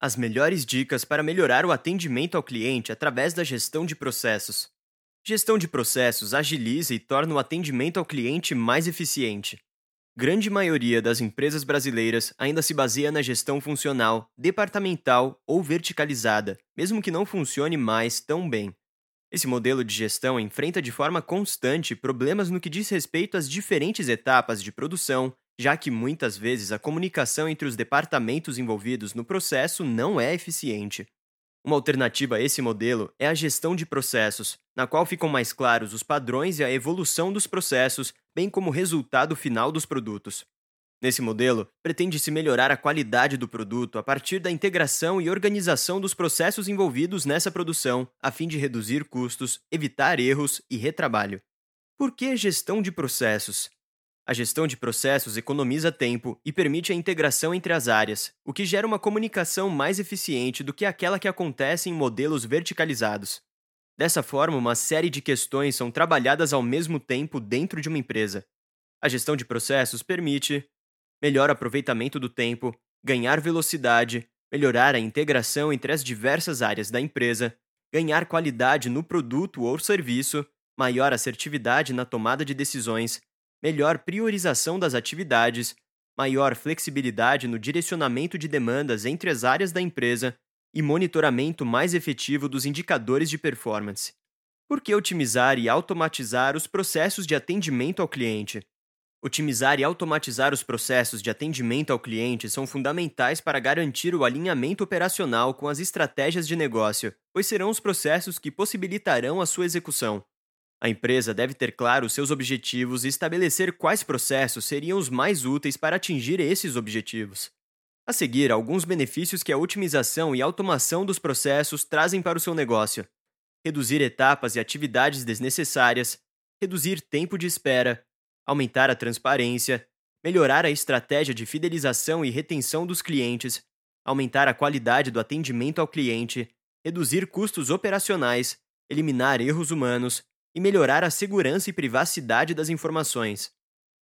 As melhores dicas para melhorar o atendimento ao cliente através da gestão de processos. Gestão de processos agiliza e torna o atendimento ao cliente mais eficiente. Grande maioria das empresas brasileiras ainda se baseia na gestão funcional, departamental ou verticalizada, mesmo que não funcione mais tão bem. Esse modelo de gestão enfrenta de forma constante problemas no que diz respeito às diferentes etapas de produção, já que muitas vezes a comunicação entre os departamentos envolvidos no processo não é eficiente. Uma alternativa a esse modelo é a gestão de processos, na qual ficam mais claros os padrões e a evolução dos processos, bem como o resultado final dos produtos. Nesse modelo, pretende-se melhorar a qualidade do produto a partir da integração e organização dos processos envolvidos nessa produção, a fim de reduzir custos, evitar erros e retrabalho. Por que gestão de processos? A gestão de processos economiza tempo e permite a integração entre as áreas, o que gera uma comunicação mais eficiente do que aquela que acontece em modelos verticalizados. Dessa forma, uma série de questões são trabalhadas ao mesmo tempo dentro de uma empresa. A gestão de processos permite melhor aproveitamento do tempo, ganhar velocidade, melhorar a integração entre as diversas áreas da empresa, ganhar qualidade no produto ou serviço, maior assertividade na tomada de decisões melhor priorização das atividades, maior flexibilidade no direcionamento de demandas entre as áreas da empresa e monitoramento mais efetivo dos indicadores de performance. Por que otimizar e automatizar os processos de atendimento ao cliente? Otimizar e automatizar os processos de atendimento ao cliente são fundamentais para garantir o alinhamento operacional com as estratégias de negócio, pois serão os processos que possibilitarão a sua execução. A empresa deve ter claro seus objetivos e estabelecer quais processos seriam os mais úteis para atingir esses objetivos. A seguir, alguns benefícios que a otimização e automação dos processos trazem para o seu negócio: reduzir etapas e atividades desnecessárias, reduzir tempo de espera, aumentar a transparência, melhorar a estratégia de fidelização e retenção dos clientes, aumentar a qualidade do atendimento ao cliente, reduzir custos operacionais, eliminar erros humanos, e melhorar a segurança e privacidade das informações.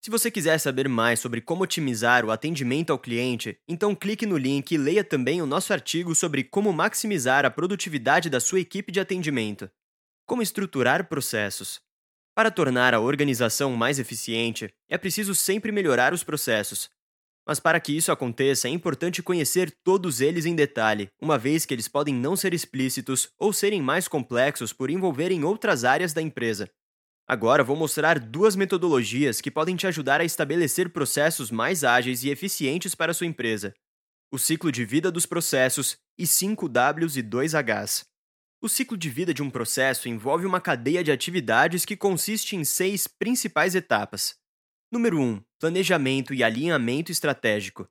Se você quiser saber mais sobre como otimizar o atendimento ao cliente, então clique no link e leia também o nosso artigo sobre como maximizar a produtividade da sua equipe de atendimento. Como estruturar processos. Para tornar a organização mais eficiente, é preciso sempre melhorar os processos, mas para que isso aconteça, é importante conhecer todos eles em detalhe, uma vez que eles podem não ser explícitos ou serem mais complexos por envolverem outras áreas da empresa. Agora vou mostrar duas metodologias que podem te ajudar a estabelecer processos mais ágeis e eficientes para sua empresa: o ciclo de vida dos processos e 5Ws e 2Hs. O ciclo de vida de um processo envolve uma cadeia de atividades que consiste em seis principais etapas. Número 1. Planejamento e alinhamento estratégico.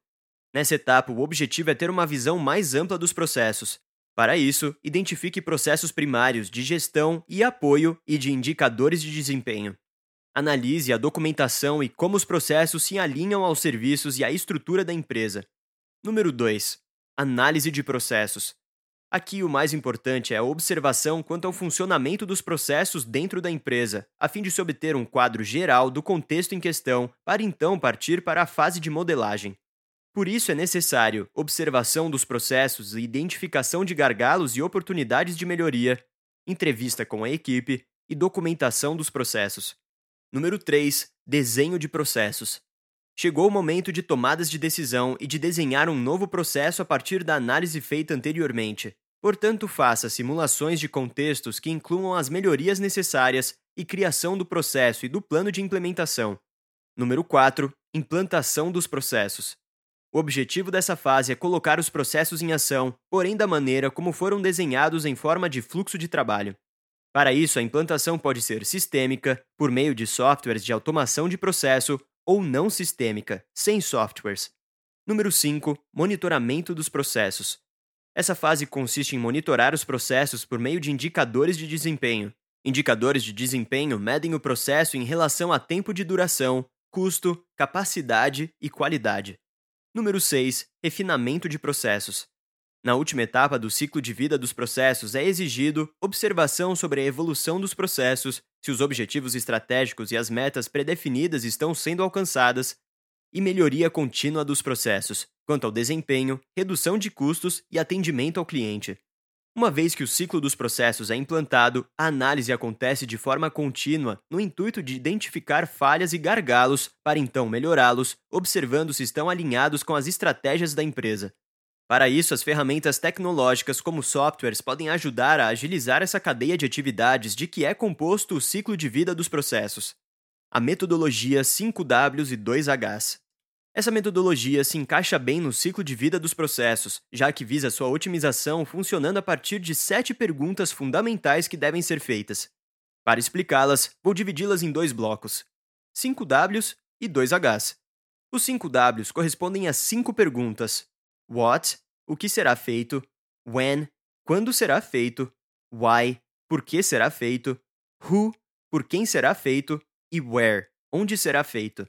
Nessa etapa, o objetivo é ter uma visão mais ampla dos processos. Para isso, identifique processos primários de gestão e apoio e de indicadores de desempenho. Analise a documentação e como os processos se alinham aos serviços e à estrutura da empresa. Número 2. Análise de processos. Aqui o mais importante é a observação quanto ao funcionamento dos processos dentro da empresa, a fim de se obter um quadro geral do contexto em questão, para então partir para a fase de modelagem. Por isso é necessário observação dos processos e identificação de gargalos e oportunidades de melhoria, entrevista com a equipe e documentação dos processos. Número 3. Desenho de processos. Chegou o momento de tomadas de decisão e de desenhar um novo processo a partir da análise feita anteriormente. Portanto, faça simulações de contextos que incluam as melhorias necessárias e criação do processo e do plano de implementação. Número 4. Implantação dos processos. O objetivo dessa fase é colocar os processos em ação, porém da maneira como foram desenhados em forma de fluxo de trabalho. Para isso, a implantação pode ser sistêmica, por meio de softwares de automação de processo, ou não sistêmica, sem softwares. Número 5. Monitoramento dos processos. Essa fase consiste em monitorar os processos por meio de indicadores de desempenho. Indicadores de desempenho medem o processo em relação a tempo de duração, custo, capacidade e qualidade. Número 6. Refinamento de processos. Na última etapa do ciclo de vida dos processos é exigido observação sobre a evolução dos processos, se os objetivos estratégicos e as metas predefinidas estão sendo alcançadas, e melhoria contínua dos processos, quanto ao desempenho, redução de custos e atendimento ao cliente. Uma vez que o ciclo dos processos é implantado, a análise acontece de forma contínua no intuito de identificar falhas e gargalos para então melhorá-los, observando se estão alinhados com as estratégias da empresa. Para isso, as ferramentas tecnológicas como softwares podem ajudar a agilizar essa cadeia de atividades de que é composto o ciclo de vida dos processos. A metodologia 5Ws e 2Hs. Essa metodologia se encaixa bem no ciclo de vida dos processos, já que visa sua otimização funcionando a partir de sete perguntas fundamentais que devem ser feitas. Para explicá-las, vou dividi-las em dois blocos: 5Ws e 2Hs. Os 5Ws correspondem a cinco perguntas: What? O que será feito? When? Quando será feito? Why? Por que será feito? Who? Por quem será feito? E where? Onde será feito?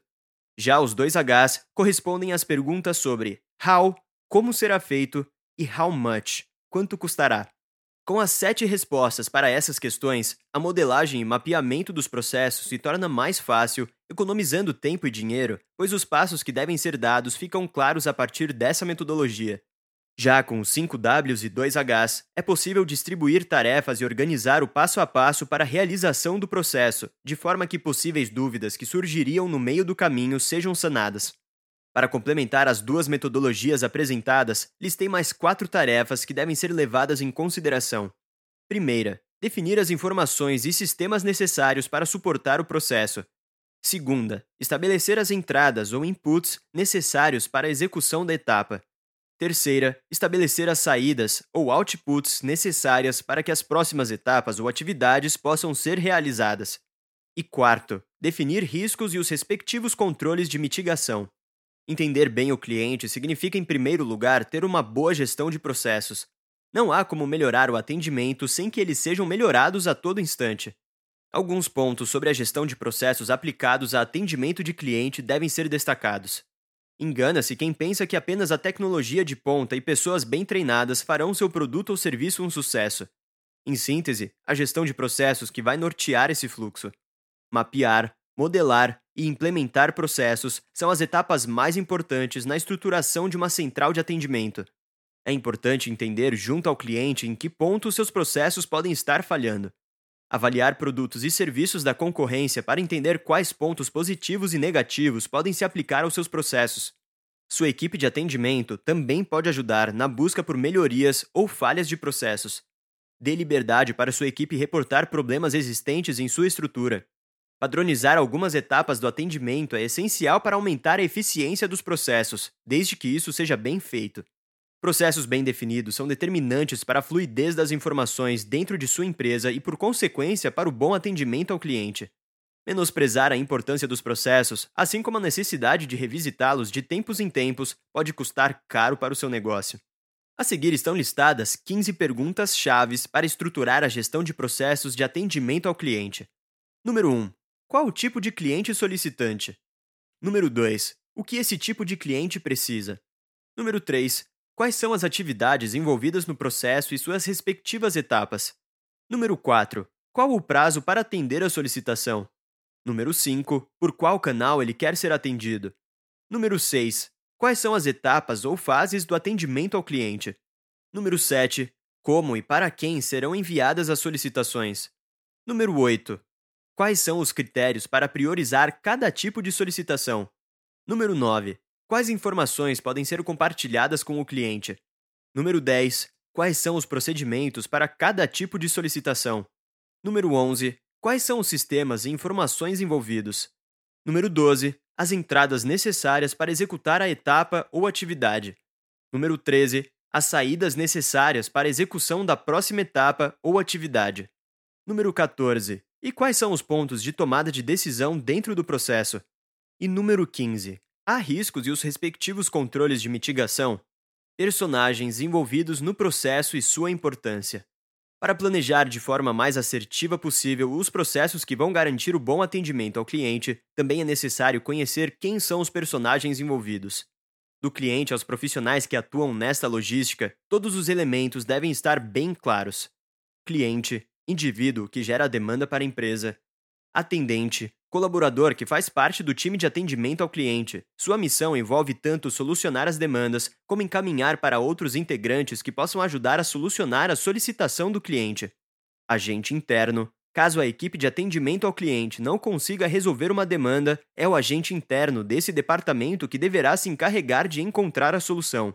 Já os dois Hs correspondem às perguntas sobre how, como será feito, e how much, quanto custará. Com as sete respostas para essas questões, a modelagem e mapeamento dos processos se torna mais fácil, economizando tempo e dinheiro, pois os passos que devem ser dados ficam claros a partir dessa metodologia. Já com os 5Ws e 2Hs, é possível distribuir tarefas e organizar o passo a passo para a realização do processo, de forma que possíveis dúvidas que surgiriam no meio do caminho sejam sanadas. Para complementar as duas metodologias apresentadas, listei mais quatro tarefas que devem ser levadas em consideração. Primeira, definir as informações e sistemas necessários para suportar o processo. Segunda, estabelecer as entradas ou inputs necessários para a execução da etapa. Terceira, estabelecer as saídas ou outputs necessárias para que as próximas etapas ou atividades possam ser realizadas. E quarto, definir riscos e os respectivos controles de mitigação. Entender bem o cliente significa, em primeiro lugar, ter uma boa gestão de processos. Não há como melhorar o atendimento sem que eles sejam melhorados a todo instante. Alguns pontos sobre a gestão de processos aplicados a atendimento de cliente devem ser destacados. Engana-se quem pensa que apenas a tecnologia de ponta e pessoas bem treinadas farão seu produto ou serviço um sucesso. Em síntese, a gestão de processos que vai nortear esse fluxo. Mapear, modelar e implementar processos são as etapas mais importantes na estruturação de uma central de atendimento. É importante entender junto ao cliente em que ponto seus processos podem estar falhando avaliar produtos e serviços da concorrência para entender quais pontos positivos e negativos podem se aplicar aos seus processos. Sua equipe de atendimento também pode ajudar na busca por melhorias ou falhas de processos. Dê liberdade para sua equipe reportar problemas existentes em sua estrutura. Padronizar algumas etapas do atendimento é essencial para aumentar a eficiência dos processos, desde que isso seja bem feito. Processos bem definidos são determinantes para a fluidez das informações dentro de sua empresa e, por consequência, para o bom atendimento ao cliente. Menosprezar a importância dos processos, assim como a necessidade de revisitá-los de tempos em tempos, pode custar caro para o seu negócio. A seguir estão listadas 15 perguntas chaves para estruturar a gestão de processos de atendimento ao cliente. Número 1. Qual o tipo de cliente solicitante? Número 2. O que esse tipo de cliente precisa? Número 3. Quais são as atividades envolvidas no processo e suas respectivas etapas? Número 4. Qual o prazo para atender a solicitação? Número 5. Por qual canal ele quer ser atendido? Número 6. Quais são as etapas ou fases do atendimento ao cliente? Número 7. Como e para quem serão enviadas as solicitações? Número 8. Quais são os critérios para priorizar cada tipo de solicitação? Número 9. Quais informações podem ser compartilhadas com o cliente? Número 10. Quais são os procedimentos para cada tipo de solicitação? Número 11. Quais são os sistemas e informações envolvidos? Número 12. As entradas necessárias para executar a etapa ou atividade. Número 13. As saídas necessárias para execução da próxima etapa ou atividade. Número 14. E quais são os pontos de tomada de decisão dentro do processo? E número 15. Há riscos e os respectivos controles de mitigação, personagens envolvidos no processo e sua importância. Para planejar de forma mais assertiva possível os processos que vão garantir o bom atendimento ao cliente, também é necessário conhecer quem são os personagens envolvidos. Do cliente aos profissionais que atuam nesta logística, todos os elementos devem estar bem claros. Cliente, indivíduo que gera a demanda para a empresa, atendente, Colaborador que faz parte do time de atendimento ao cliente. Sua missão envolve tanto solucionar as demandas, como encaminhar para outros integrantes que possam ajudar a solucionar a solicitação do cliente. Agente interno. Caso a equipe de atendimento ao cliente não consiga resolver uma demanda, é o agente interno desse departamento que deverá se encarregar de encontrar a solução.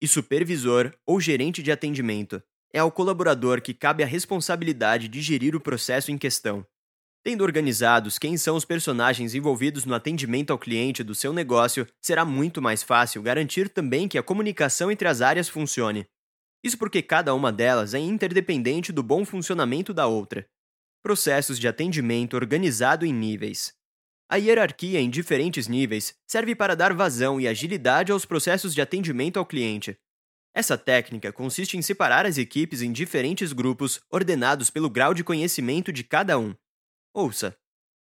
E supervisor ou gerente de atendimento. É ao colaborador que cabe a responsabilidade de gerir o processo em questão. Tendo organizados quem são os personagens envolvidos no atendimento ao cliente do seu negócio, será muito mais fácil garantir também que a comunicação entre as áreas funcione. Isso porque cada uma delas é interdependente do bom funcionamento da outra. Processos de atendimento organizado em níveis. A hierarquia em diferentes níveis serve para dar vazão e agilidade aos processos de atendimento ao cliente. Essa técnica consiste em separar as equipes em diferentes grupos ordenados pelo grau de conhecimento de cada um. Ouça.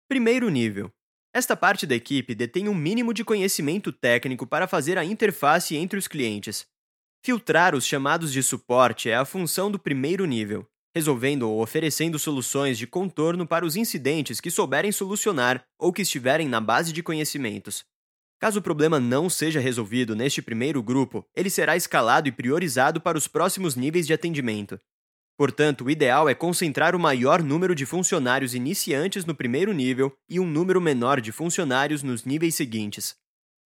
Primeiro nível. Esta parte da equipe detém um mínimo de conhecimento técnico para fazer a interface entre os clientes. Filtrar os chamados de suporte é a função do primeiro nível, resolvendo ou oferecendo soluções de contorno para os incidentes que souberem solucionar ou que estiverem na base de conhecimentos. Caso o problema não seja resolvido neste primeiro grupo, ele será escalado e priorizado para os próximos níveis de atendimento. Portanto, o ideal é concentrar o maior número de funcionários iniciantes no primeiro nível e um número menor de funcionários nos níveis seguintes.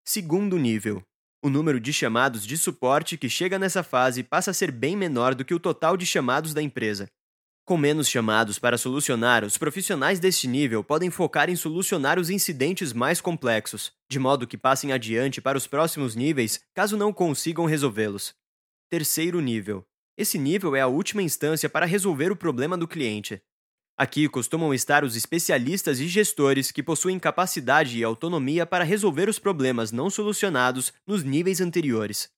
Segundo nível. O número de chamados de suporte que chega nessa fase passa a ser bem menor do que o total de chamados da empresa. Com menos chamados para solucionar, os profissionais deste nível podem focar em solucionar os incidentes mais complexos, de modo que passem adiante para os próximos níveis caso não consigam resolvê-los. Terceiro nível esse nível é a última instância para resolver o problema do cliente. Aqui costumam estar os especialistas e gestores que possuem capacidade e autonomia para resolver os problemas não solucionados nos níveis anteriores.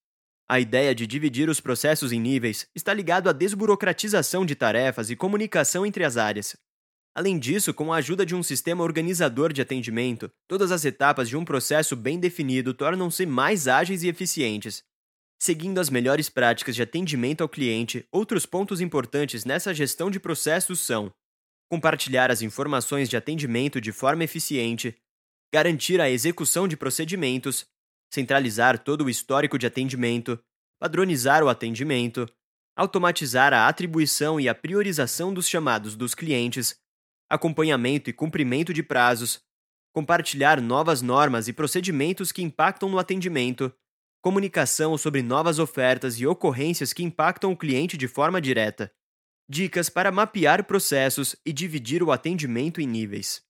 A ideia de dividir os processos em níveis está ligado à desburocratização de tarefas e comunicação entre as áreas. Além disso, com a ajuda de um sistema organizador de atendimento, todas as etapas de um processo bem definido tornam-se mais ágeis e eficientes, Seguindo as melhores práticas de atendimento ao cliente, outros pontos importantes nessa gestão de processos são compartilhar as informações de atendimento de forma eficiente, garantir a execução de procedimentos, centralizar todo o histórico de atendimento, padronizar o atendimento, automatizar a atribuição e a priorização dos chamados dos clientes, acompanhamento e cumprimento de prazos, compartilhar novas normas e procedimentos que impactam no atendimento comunicação sobre novas ofertas e ocorrências que impactam o cliente de forma direta, dicas para mapear processos e dividir o atendimento em níveis.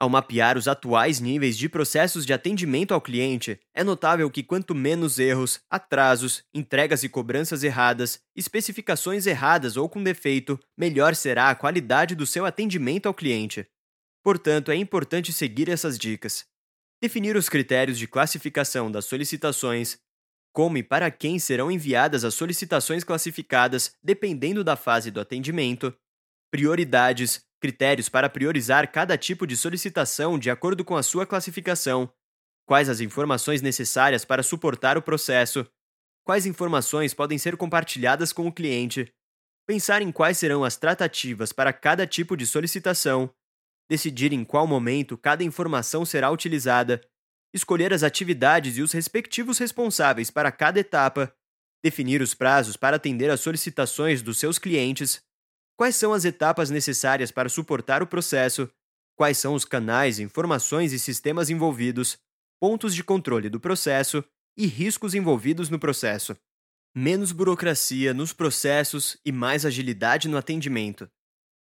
Ao mapear os atuais níveis de processos de atendimento ao cliente, é notável que quanto menos erros, atrasos, entregas e cobranças erradas, especificações erradas ou com defeito, melhor será a qualidade do seu atendimento ao cliente. Portanto, é importante seguir essas dicas. Definir os critérios de classificação das solicitações, como e para quem serão enviadas as solicitações classificadas dependendo da fase do atendimento, prioridades, critérios para priorizar cada tipo de solicitação de acordo com a sua classificação, quais as informações necessárias para suportar o processo, quais informações podem ser compartilhadas com o cliente, pensar em quais serão as tratativas para cada tipo de solicitação, decidir em qual momento cada informação será utilizada escolher as atividades e os respectivos responsáveis para cada etapa, definir os prazos para atender às solicitações dos seus clientes, quais são as etapas necessárias para suportar o processo, quais são os canais, informações e sistemas envolvidos, pontos de controle do processo e riscos envolvidos no processo. Menos burocracia nos processos e mais agilidade no atendimento.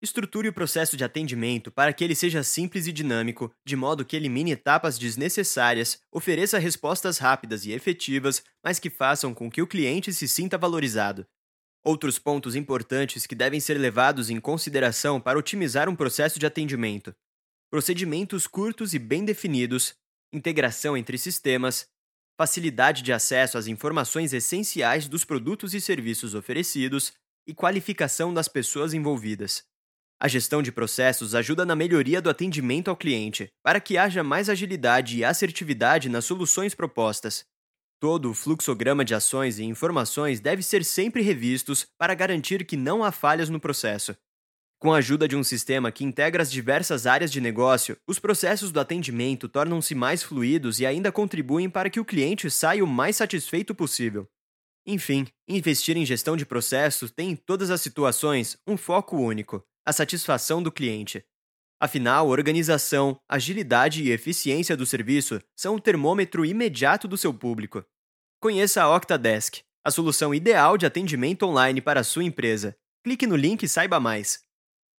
Estruture o processo de atendimento para que ele seja simples e dinâmico, de modo que elimine etapas desnecessárias, ofereça respostas rápidas e efetivas, mas que façam com que o cliente se sinta valorizado. Outros pontos importantes que devem ser levados em consideração para otimizar um processo de atendimento: procedimentos curtos e bem definidos, integração entre sistemas, facilidade de acesso às informações essenciais dos produtos e serviços oferecidos e qualificação das pessoas envolvidas. A gestão de processos ajuda na melhoria do atendimento ao cliente, para que haja mais agilidade e assertividade nas soluções propostas. Todo o fluxograma de ações e informações deve ser sempre revistos para garantir que não há falhas no processo. Com a ajuda de um sistema que integra as diversas áreas de negócio, os processos do atendimento tornam-se mais fluidos e ainda contribuem para que o cliente saia o mais satisfeito possível. Enfim, investir em gestão de processos tem em todas as situações um foco único: a satisfação do cliente. Afinal, organização, agilidade e eficiência do serviço são o termômetro imediato do seu público. Conheça a Octadesk, a solução ideal de atendimento online para a sua empresa. Clique no link e saiba mais.